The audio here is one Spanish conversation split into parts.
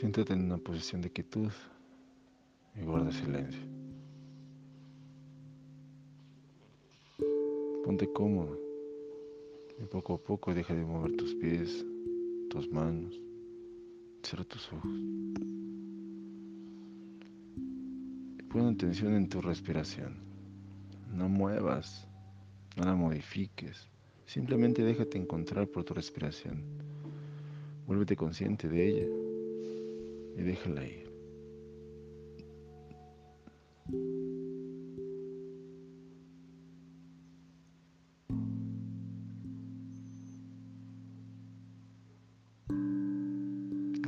Siéntate en una posición de quietud y guarda silencio. Ponte cómodo y poco a poco deja de mover tus pies, tus manos, cierra tus ojos. Y pon atención en tu respiración. No muevas, no la modifiques, simplemente déjate encontrar por tu respiración. Vuélvete consciente de ella y déjala ir.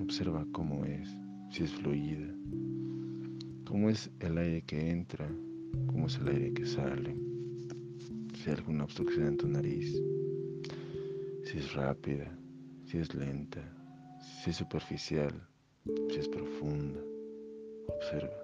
Observa cómo es, si es fluida, cómo es el aire que entra, cómo es el aire que sale, si hay alguna obstrucción en tu nariz, si es rápida, si es lenta, si es superficial, si es profunda. Observa.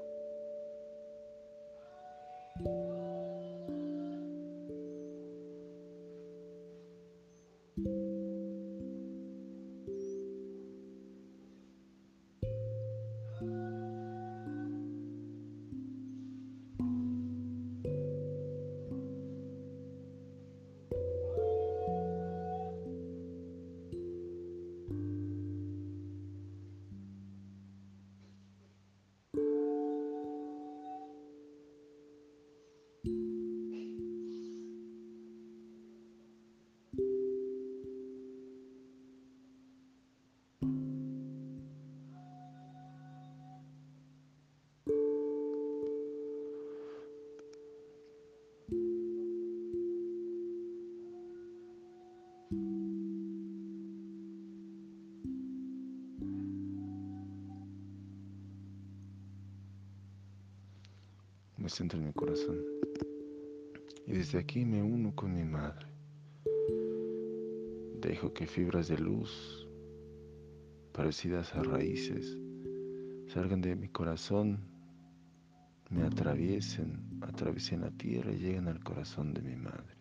Me centro en mi corazón. Y desde aquí me uno con mi madre. Dejo que fibras de luz parecidas a raíces salgan de mi corazón, me atraviesen, atraviesen la tierra y lleguen al corazón de mi madre.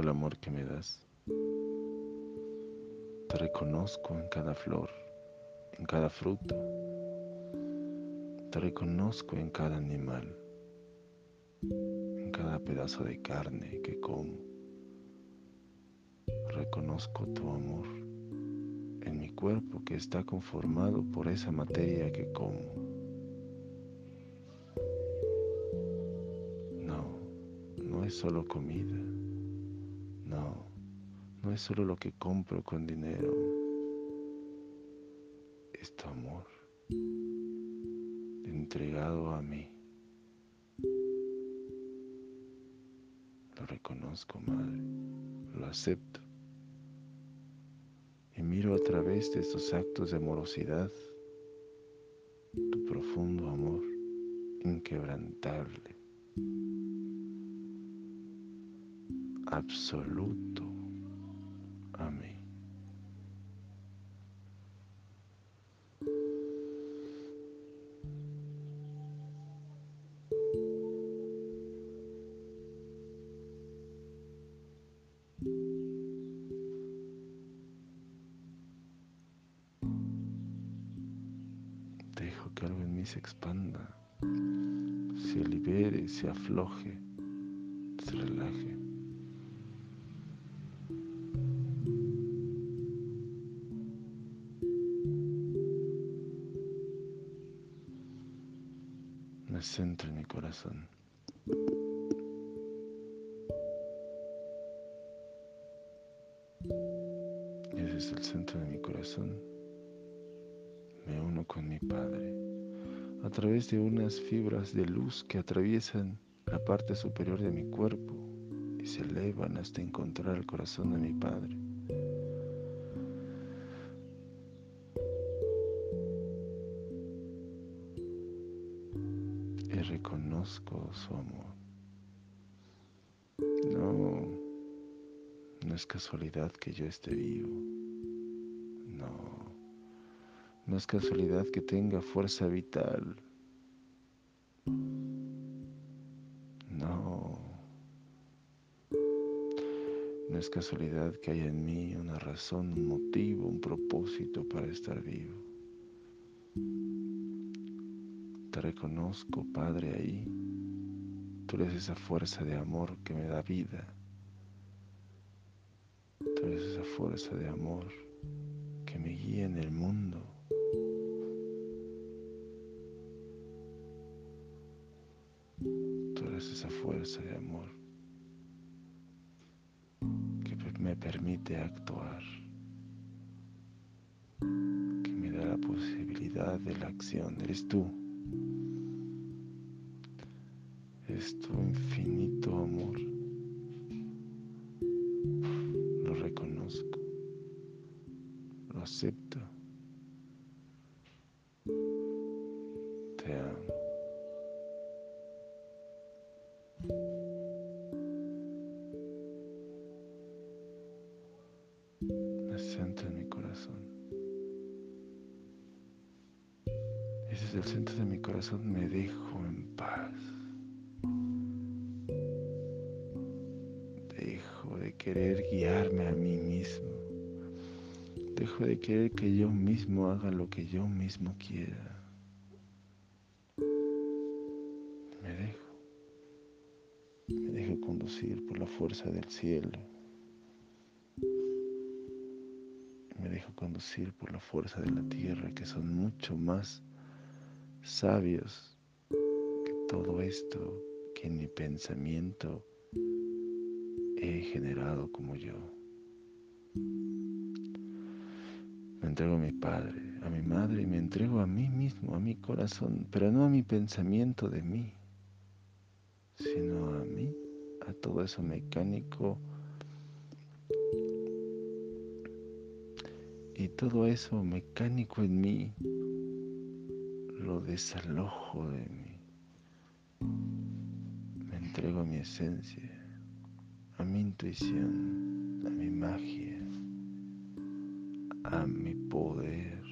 El amor que me das. Te reconozco en cada flor, en cada fruto. Te reconozco en cada animal, en cada pedazo de carne que como. Reconozco tu amor en mi cuerpo que está conformado por esa materia que como. No, no es solo comida es solo lo que compro con dinero, es tu amor entregado a mí. Lo reconozco, Madre, lo acepto y miro a través de estos actos de amorosidad tu profundo amor inquebrantable. absoluto afloje, se relaje. centro en mi corazón. Y desde el centro de mi corazón me uno con mi Padre a través de unas fibras de luz que atraviesan parte superior de mi cuerpo y se elevan hasta encontrar el corazón de mi Padre. reconozco su amor. No, no es casualidad que yo esté vivo. No, No es casualidad que tenga fuerza vital. No es casualidad que haya en mí una razón, un motivo, un propósito para estar vivo. Te reconozco, Padre, ahí. Tú eres esa fuerza de amor que me da vida. Tú eres esa fuerza de amor que me guía en el mundo. Tú eres esa fuerza de amor permite actuar, que me da la posibilidad de la acción. Eres tú. Es tu infinito amor. Lo reconozco. Lo acepto. Te amo. Me centro en mi corazón. Ese es el centro de mi corazón. Me dejo en paz. Dejo de querer guiarme a mí mismo. Dejo de querer que yo mismo haga lo que yo mismo quiera. por la fuerza del cielo. Por la fuerza de la tierra, que son mucho más sabios que todo esto que en mi pensamiento he generado como yo. Me entrego a mi padre, a mi madre y me entrego a mí mismo, a mi corazón, pero no a mi pensamiento de mí, sino a mí a todo eso mecánico todo eso mecánico en mí lo desalojo de mí. Me entrego a mi esencia, a mi intuición, a mi magia, a mi poder.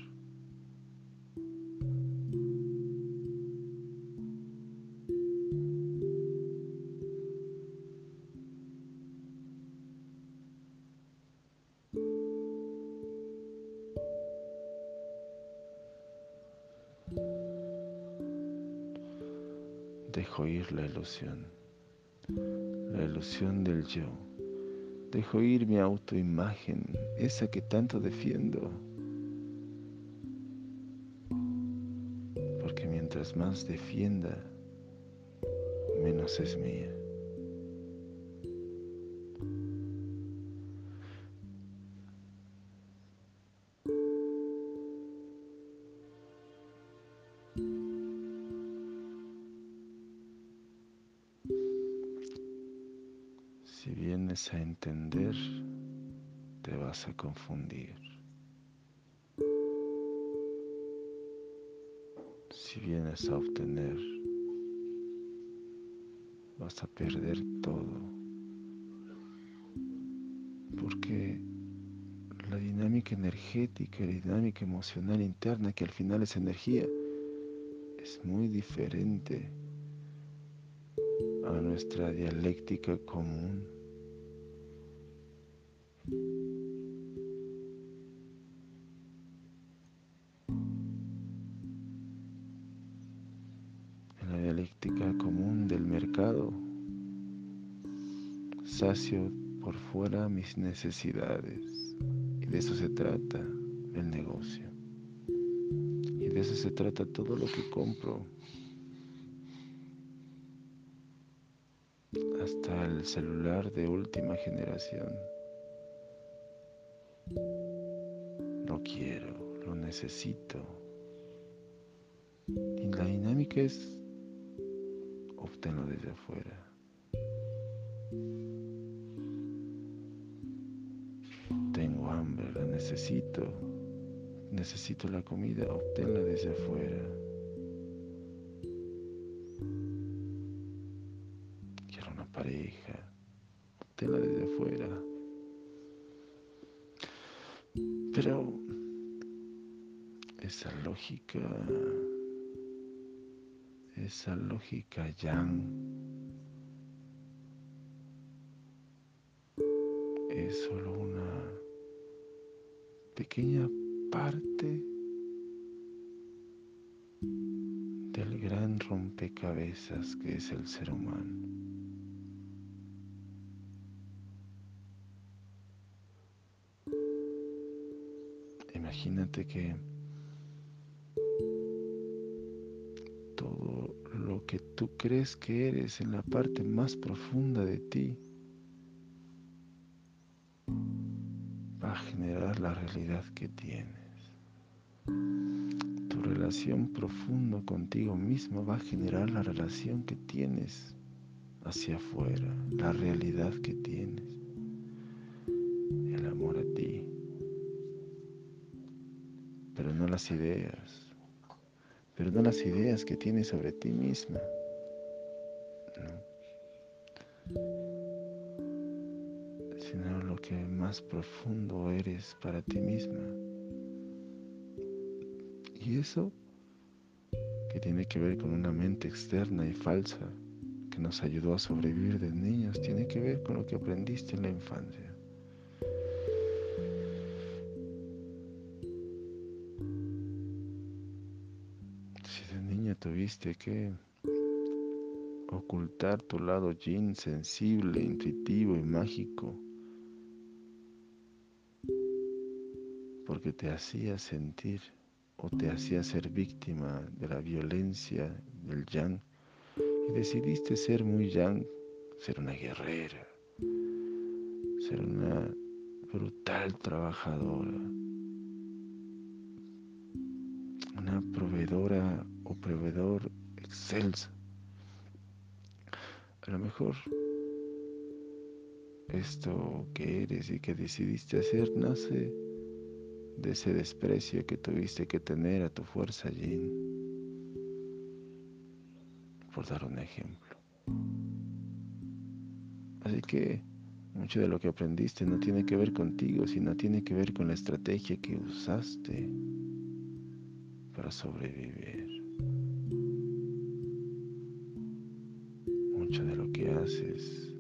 Ilusión, la ilusión del yo. Dejo ir mi autoimagen, esa que tanto defiendo. Porque mientras más defienda, menos es mía. A confundir. Si vienes a obtener, vas a perder todo. Porque la dinámica energética, la dinámica emocional interna, que al final es energía, es muy diferente a nuestra dialéctica común. Por fuera mis necesidades. Y de eso se trata el negocio. Y de eso se trata todo lo que compro. hasta el celular de última generación. Lo quiero, lo necesito. Y la dinámica es obtenerlo desde afuera. Necesito. La comida, obténla desde afuera. pareja, tela desde afuera. Pero esa lógica, esa lógica yang es solo una pequeña parte del gran rompecabezas que es el ser humano. Imagínate que todo lo que tú crees que eres en la parte más profunda de ti realidad que tienes. Tu relación profunda contigo mismo va a generar la relación que tienes hacia afuera, la realidad que tienes, el amor a ti, pero no las ideas, pero no las ideas que tienes sobre ti misma. Lo que más profundo eres para ti misma. Y eso que tiene que ver con una mente externa y falsa que nos ayudó a sobrevivir de niños, tiene que ver con lo que aprendiste en la infancia. Si de niña tuviste que ocultar tu lado yin sensible, intuitivo y mágico, porque te hacía sentir o te hacía ser víctima de la violencia del yang y decidiste ser muy yang, ser una guerrera, ser una brutal trabajadora, una proveedora o proveedor excelsa. A lo mejor esto que eres y que decidiste hacer nace de ese desprecio que tuviste que tener a tu fuerza yin, por dar un ejemplo. Así que mucho de lo que aprendiste no tiene que ver contigo, sino tiene que ver con la estrategia que usaste para sobrevivir. Mucho de lo que haces,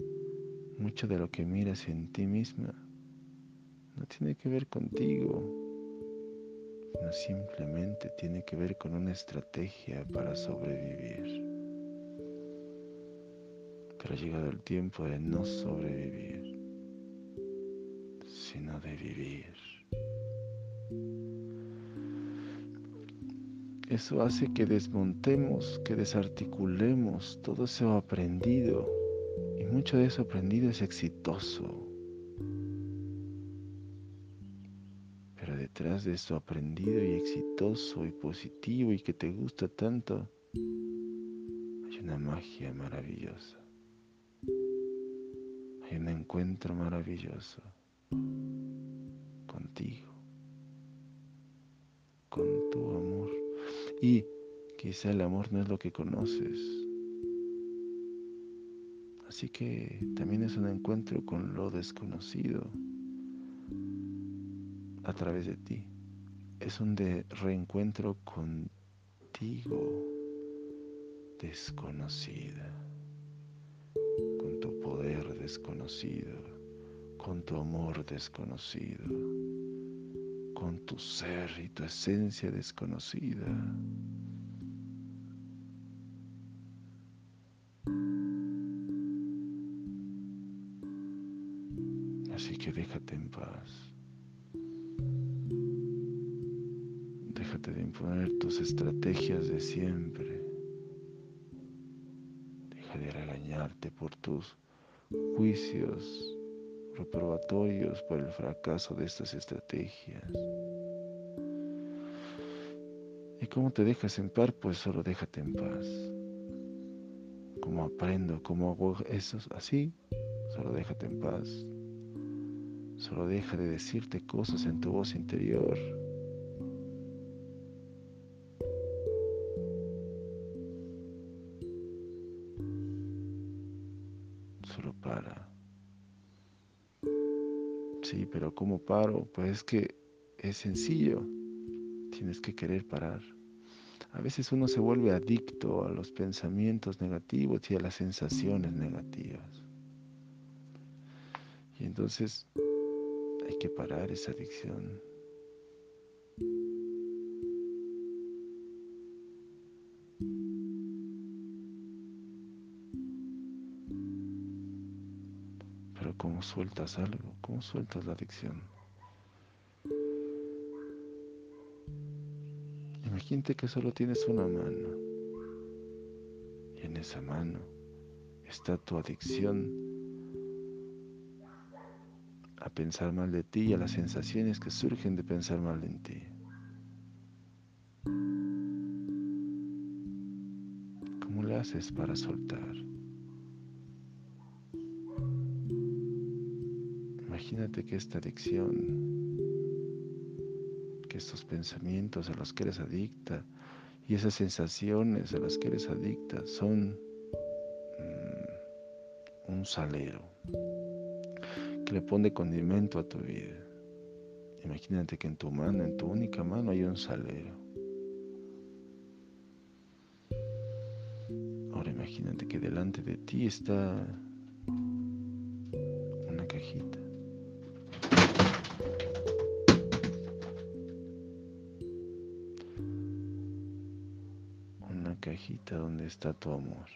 mucho de lo que miras en ti misma, no tiene que ver contigo, no simplemente tiene que ver con una estrategia para sobrevivir. Pero ha llegado el tiempo de no sobrevivir, sino de vivir. Eso hace que desmontemos, que desarticulemos todo eso aprendido. Y mucho de eso aprendido es exitoso. Detrás de eso aprendido y exitoso y positivo y que te gusta tanto, hay una magia maravillosa. Hay un encuentro maravilloso contigo, con tu amor. Y quizá el amor no es lo que conoces. Así que también es un encuentro con lo desconocido a través de ti. Es un reencuentro contigo, desconocida, con tu poder desconocido, con tu amor desconocido, con tu ser y tu esencia desconocida. Así que déjate en paz. Imponer tus estrategias de siempre. Deja de regañarte por tus juicios reprobatorios por el fracaso de estas estrategias. ¿Y cómo te dejas en paz? Pues solo déjate en paz. ¿Cómo aprendo? ¿Cómo hago eso? Así, solo déjate en paz. Solo deja de decirte cosas en tu voz interior Sí, pero ¿cómo paro? Pues es que es sencillo. tienes que querer parar. A veces uno se vuelve adicto a los pensamientos negativos y a las sensaciones negativas. Y entonces hay que parar esa adicción. ¿Cómo sueltas algo? ¿Cómo sueltas la adicción? Imagínate que solo tienes una mano y en esa mano está tu adicción a pensar mal de ti y a las sensaciones que surgen de pensar mal en ti. ¿Cómo le haces para soltar? Que esta adicción, que estos pensamientos a los que eres adicta y esas sensaciones a las que eres adicta son mm, un salero le pone condimento a tu vida. Imagínate que en tu mano, en tu única mano, hay un salero. Ahora imagínate que delante de ti está una cajita. Una cajita donde está tu amor.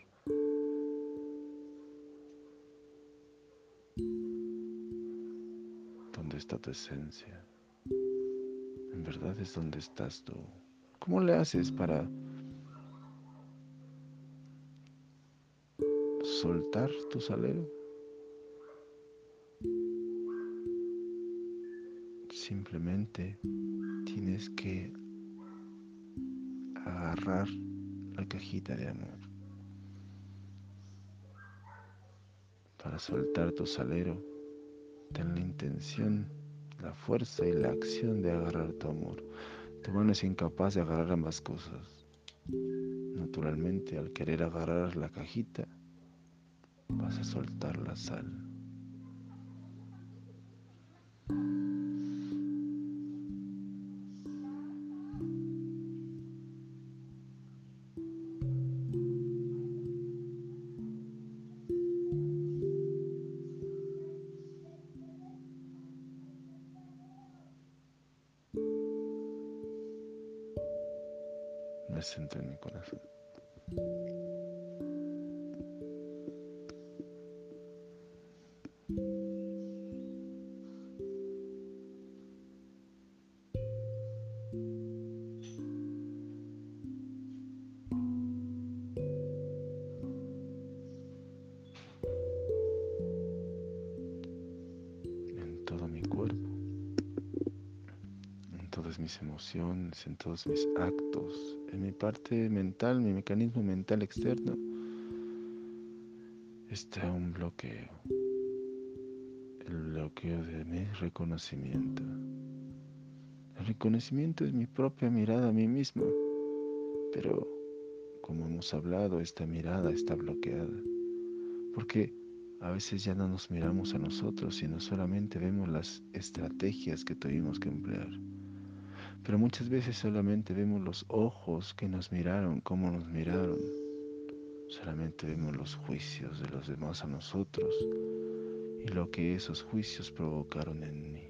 está tu esencia. En verdad es donde estás tú. ¿Cómo le haces para soltar tu salero? Simplemente tienes que agarrar la cajita de amor. Para soltar tu salero, ten la intención la fuerza y la acción de agarrar tu amor. Tu mano es incapaz de agarrar ambas cosas. Naturalmente, al querer agarrar la cajita, vas a soltar la sal. En todos mis actos, en mi parte mental, mi mecanismo mental externo, está un bloqueo. El bloqueo de mi reconocimiento. El reconocimiento es mi propia mirada a mí mismo, pero como hemos hablado, esta mirada está bloqueada, porque a veces ya no nos miramos a nosotros, sino solamente vemos las estrategias que tuvimos que emplear. Pero muchas veces solamente vemos los ojos que nos miraron, cómo nos miraron. Solamente vemos los juicios de los demás a nosotros y lo que esos juicios provocaron en mí.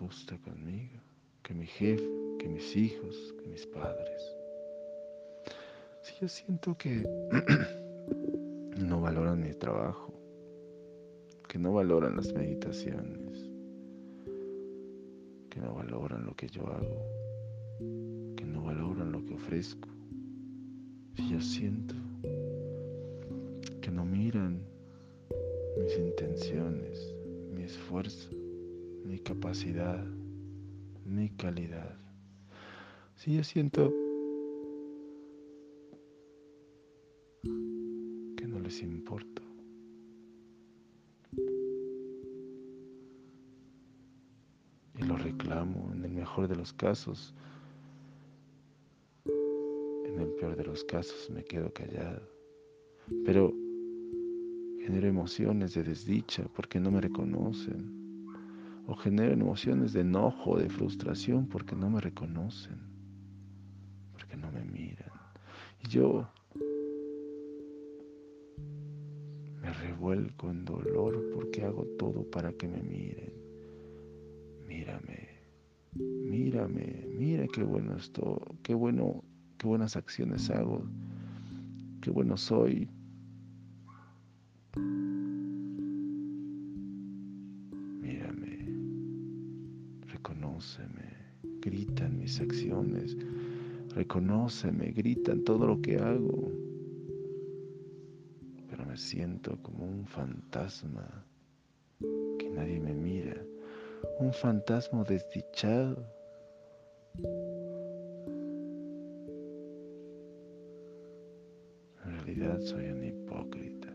Injusta conmigo, que mi jefe, que mis hijos, que mis padres, si yo siento que no valoran mi trabajo, que no valoran las meditaciones, que no valoran lo que yo hago, que no valoran lo que ofrezco, si yo siento no miran mis intenciones, mi esfuerzo, mi capacidad, mi calidad. Si yo siento les importo. Y lo reclamo en el mejor de los casos. En el peor de los casos me quedo callado. Pero genero emociones de desdicha porque no me reconocen. O genero emociones de enojo, de frustración porque no me reconocen. Porque no me miran. Y yo me revuelco en dolor porque hago todo para que me miren. Mírame, mírame, mira qué bueno estoy, qué bueno, qué buenas acciones hago, qué bueno soy. Mis acciones, reconóceme, gritan todo lo que hago me siento como un fantasma que nadie me mira, un fantasma desdichado. En realidad soy un hipócrita,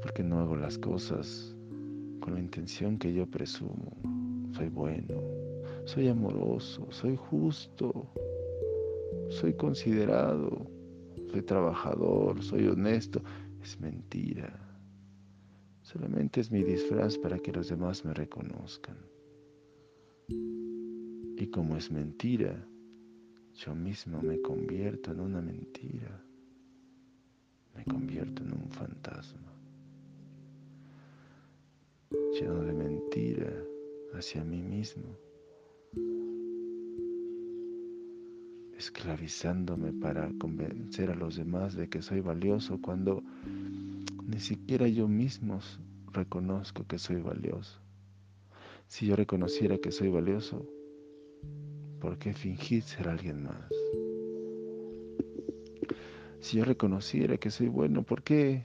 porque no hago las cosas con la intención que yo presumo. Soy bueno, soy amoroso, soy justo, soy considerado soy trabajador, soy honesto. Es mentira. Solamente es mi disfraz para que los demás me reconozcan. Y como es mentira, yo mismo me convierto en una mentira. Me convierto en un fantasma. Lleno de mentira hacia mí mismo. esclavizándome para convencer a los demás de que soy valioso cuando ni siquiera yo mismo reconozco que soy valioso. Si yo reconociera que soy valioso, ¿por qué fingir ser alguien más? Si yo reconociera que soy bueno, ¿por qué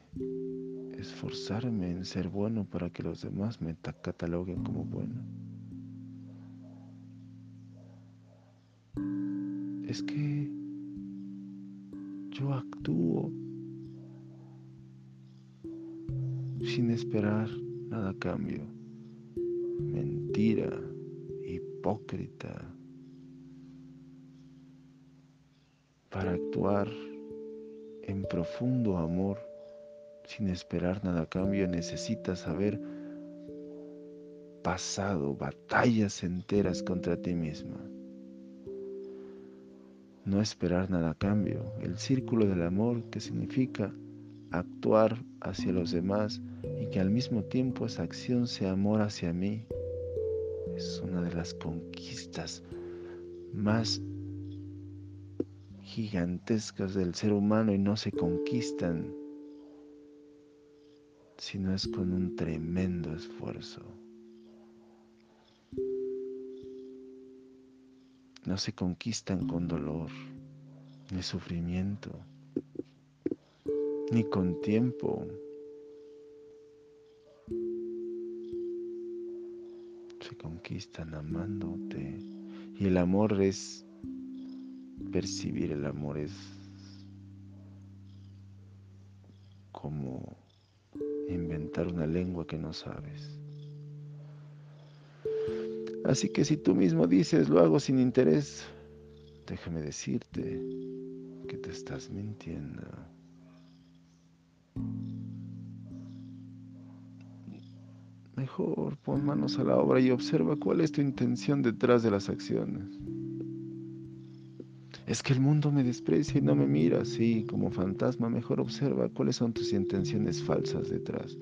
esforzarme en ser bueno para que los demás me cataloguen como bueno? es que yo actúo sin esperar nada a cambio. Mentira, hipócrita. Para actuar en profundo amor sin esperar nada a cambio necesitas haber pasado batallas enteras contra ti misma. No esperar nada a cambio, el círculo del amor que significa actuar hacia los demás y que al mismo tiempo esa acción sea amor hacia mí, es una de las conquistas más gigantescas del ser humano y no se conquistan si no es con un tremendo esfuerzo. no se conquistan con dolor, ni sufrimiento, ni con tiempo. Se conquistan amándote. Y el amor es percibir, el amor es como inventar una lengua que no sabes. Así que si tú mismo dices, lo hago sin interés, déjame decirte que te estás mintiendo. Mejor pon manos a la obra y observa cuál es tu intención detrás de las acciones. Es que el mundo me desprecia y no me mira, sí, como fantasma. Mejor observa cuáles son tus intenciones falsas detrás.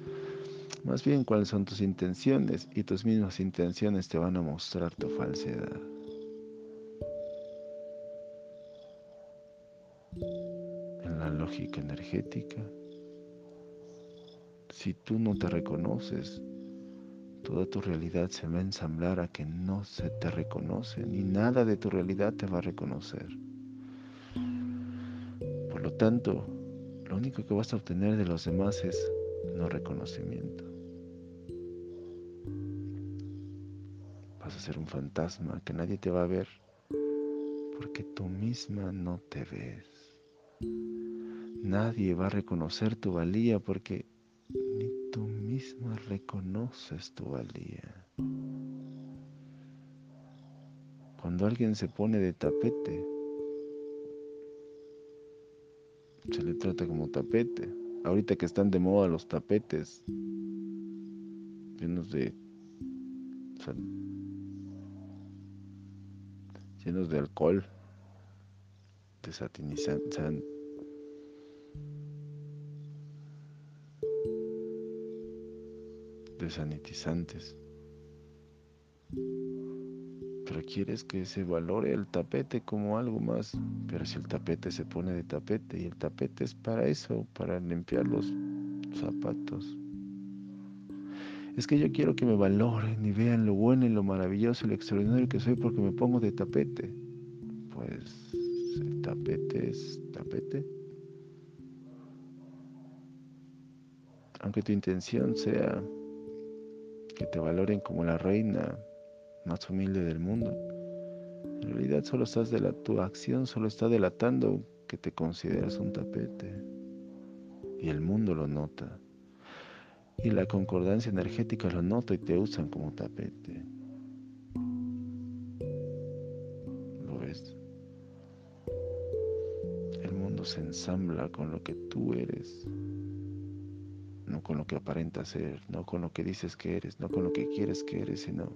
Más bien cuáles son tus intenciones y tus mismas intenciones te van a mostrar tu falsedad. En la lógica energética, si tú no te reconoces, toda tu realidad se va a ensamblar a que no se te reconoce, ni nada de tu realidad te va a reconocer. Tanto, lo único que vas a obtener de los demás es no reconocimiento. Vas a ser un fantasma que nadie te va a ver porque tú misma no te ves. nadie va a reconocer tu valía porque ni tú misma reconoces tu valía. Cuando alguien se pone de tapete, se le trata como tapete. Ahorita que están de moda los tapetes llenos de llenos de alcohol, de satinizante, de sanitizantes. Pero quieres que se valore el tapete como algo más. Pero si el tapete se pone de tapete y el tapete es para eso, para limpiar los zapatos. Es que yo quiero que me valoren y vean lo bueno y lo maravilloso y lo extraordinario que soy porque me pongo de tapete. Pues el tapete es tapete. Aunque tu intención sea que te valoren como la reina más humilde del mundo, en realidad solo estás de la, tu acción solo está delatando que te consideras un tapete y el mundo lo nota y la concordancia energética lo nota y te usan como tapete. ¿Lo ves? El mundo se ensambla con lo que tú eres, no con lo que aparenta ser, no con lo que dices que eres, no con lo que quieres que eres, sino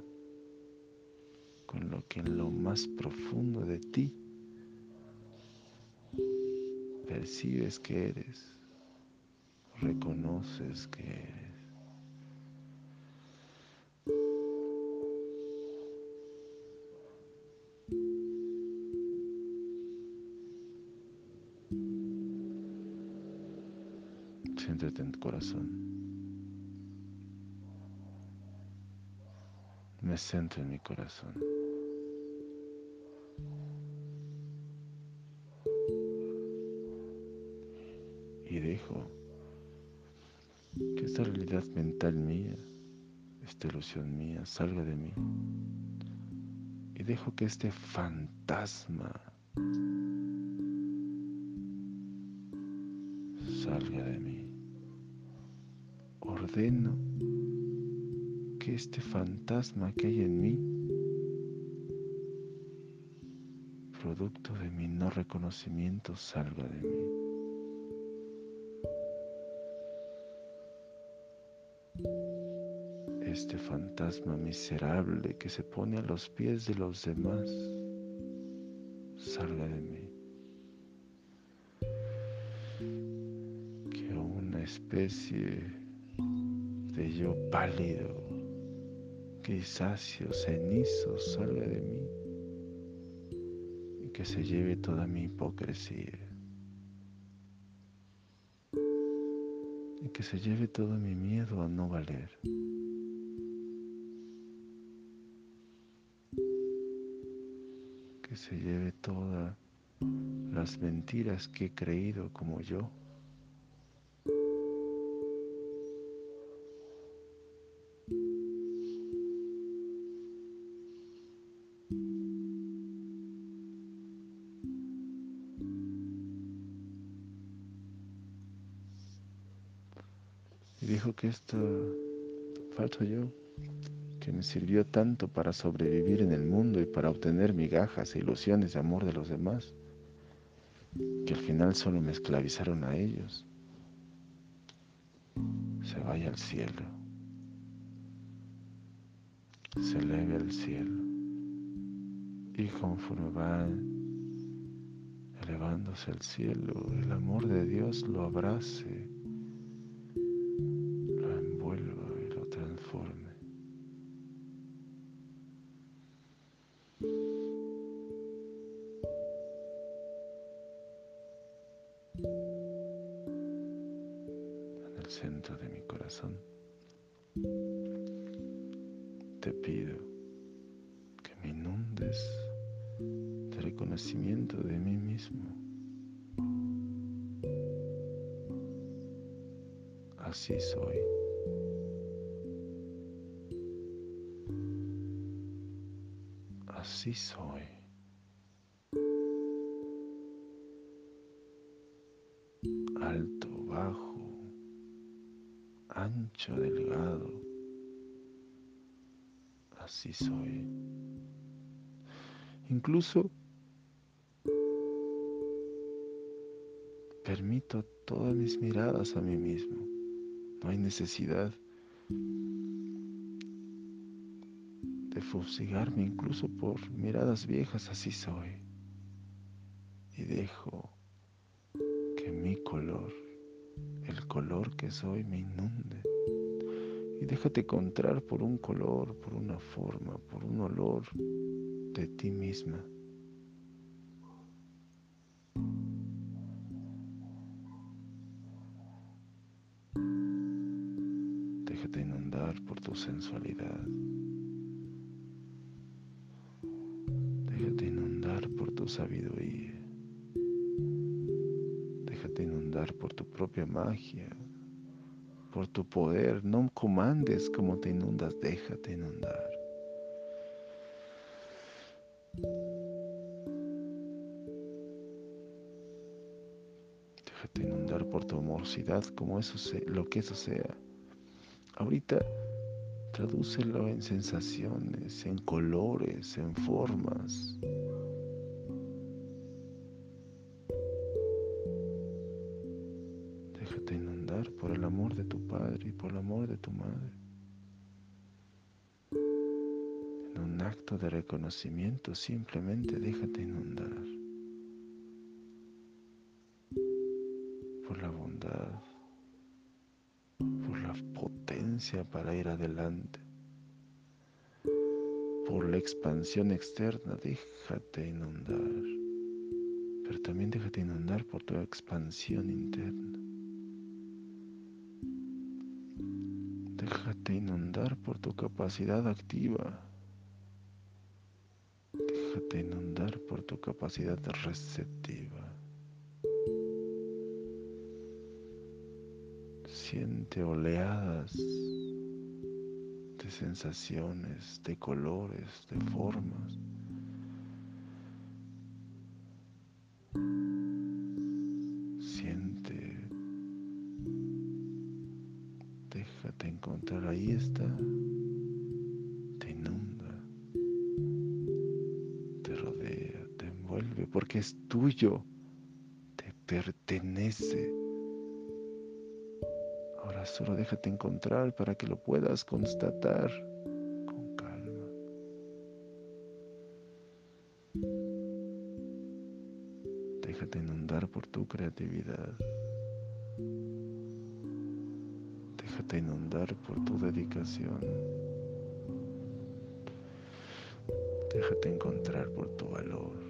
con lo que en lo más profundo de ti percibes que eres, reconoces que eres. Siéntete en tu corazón. Me centro en mi corazón. Y dejo que esta realidad mental mía, esta ilusión mía, salga de mí. Y dejo que este fantasma salga de mí ordeno que este fantasma que hay en mí, producto de mi no reconocimiento, salga de mí. Este fantasma miserable que se pone a los pies de los demás, salga de mí. Que una especie de yo pálido, grisáceo, cenizo salga de mí que se lleve toda mi hipocresía. Y que se lleve todo mi miedo a no valer. Que se lleve todas las mentiras que he creído como yo. Esto falso yo, que me sirvió tanto para sobrevivir en el mundo y para obtener migajas e ilusiones de amor de los demás, que al final solo me esclavizaron a ellos, se vaya al cielo, se eleve al cielo. Y conforme va elevándose al cielo, el amor de Dios lo abrace así soy. Así soy. Alto, bajo, ancho, delgado. Así soy. Incluso permito todas mis miradas a mí mismo. No hay necesidad de fusigarme incluso por miradas viejas, así soy. Y dejo que mi color, el color que soy, me inunde. Y déjate encontrar por un color, por una forma, por un olor de ti misma. Sensualidad. Déjate inundar por tu sabiduría. Déjate inundar por tu propia magia, por tu poder. No comandes como te inundas, déjate inundar. Déjate inundar por tu amorosidad, como eso sea, lo que eso sea. Ahorita tradúcelo en sensaciones, en colores, en formas. Déjate inundar por el amor de tu padre y por el amor de tu madre. En un acto de reconocimiento simplemente déjate inundar por la bondad para ir adelante. Por la expansión externa, déjate inundar. Pero también déjate inundar por tu expansión interna. Déjate inundar por tu capacidad activa. Déjate inundar por tu capacidad receptiva. Siente oleadas de sensaciones, de colores, de formas. Siente, déjate encontrar, ahí está, te inunda, te rodea, te envuelve, porque es tuyo, te pertenece solo déjate encontrar para que lo puedas constatar con calma. Déjate inundar por tu creatividad. Déjate inundar por tu dedicación. Déjate encontrar por tu valor.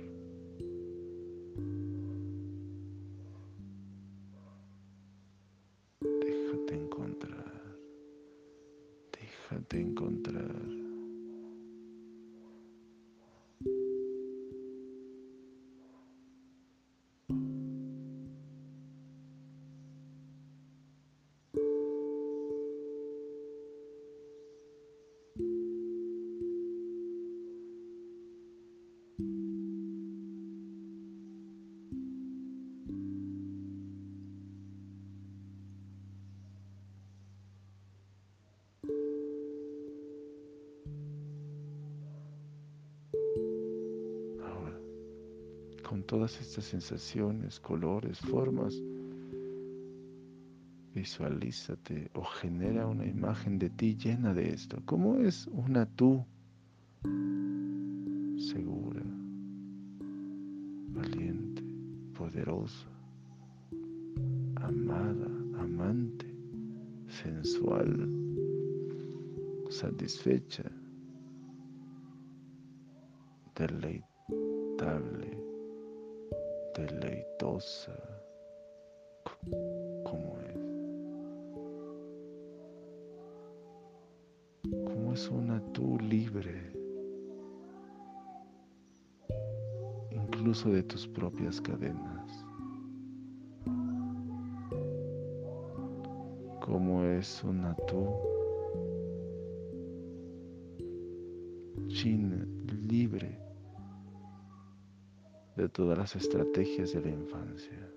Todas estas sensaciones, colores, formas, visualízate o genera una imagen de ti llena de esto. ¿Cómo es una tú segura, valiente, poderosa, amada, amante, sensual, satisfecha, cadenas. Como es una tú china, libre de todas las estrategias de la infancia.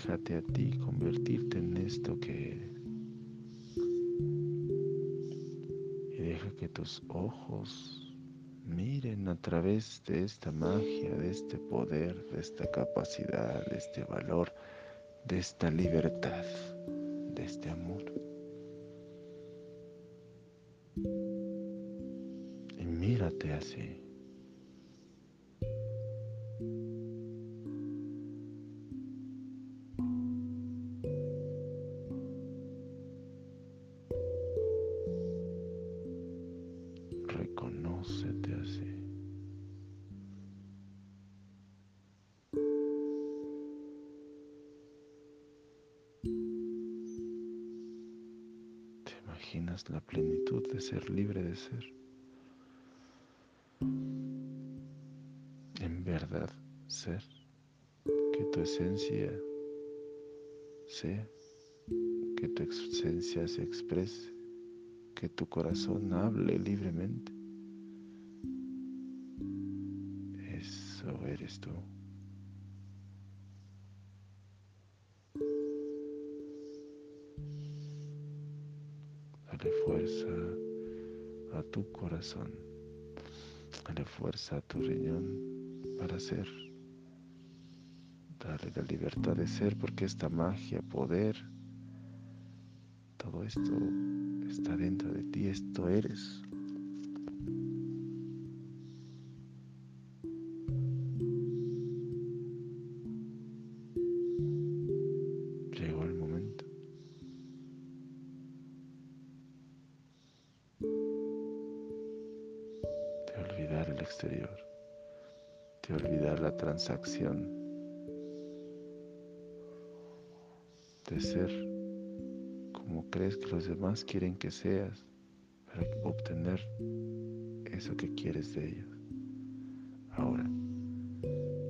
Déjate a ti convertirte en esto que eres. Y deja que tus ojos miren a través de esta magia, de este poder, de esta capacidad, de este valor, de esta libertad, de este amor. Y mírate así. Corazón hable libremente. Eso eres tú. Dale fuerza a tu corazón. Dale fuerza a tu riñón para ser. Dale la libertad de ser porque esta magia, poder, todo esto está dentro de ti, esto eres. exterior, de olvidar la transacción, de ser crees que los demás quieren que seas para obtener eso que quieres de ellos. Ahora,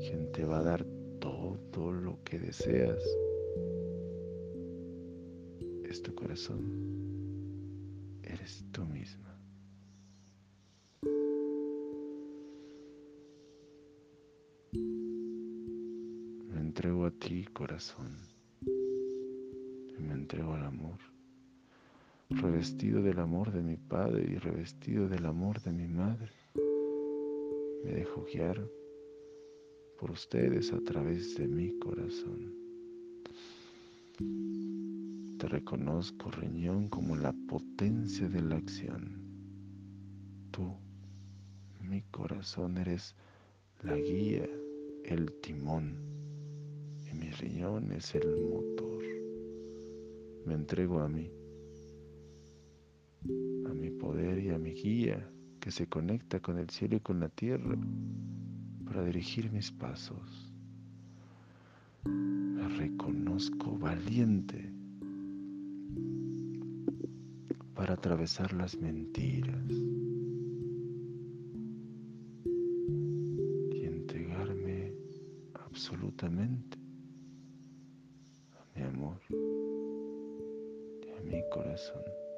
quien te va a dar todo lo que deseas es tu corazón, eres tú misma. entrego a ti, corazón, y me entrego al amor, revestido del amor de mi Padre y revestido del amor de mi Madre. Me dejo guiar por ustedes a través de mi corazón. Te reconozco, riñón, como la potencia de la acción. Tú, mi corazón, eres la guía, el timón mi riñón es el motor. Me entrego a mí, a mi poder y a mi guía que se conecta con el cielo y con la tierra para dirigir mis pasos. Me reconozco valiente para atravesar las mentiras y entregarme absolutamente corazón. Amén. Amén.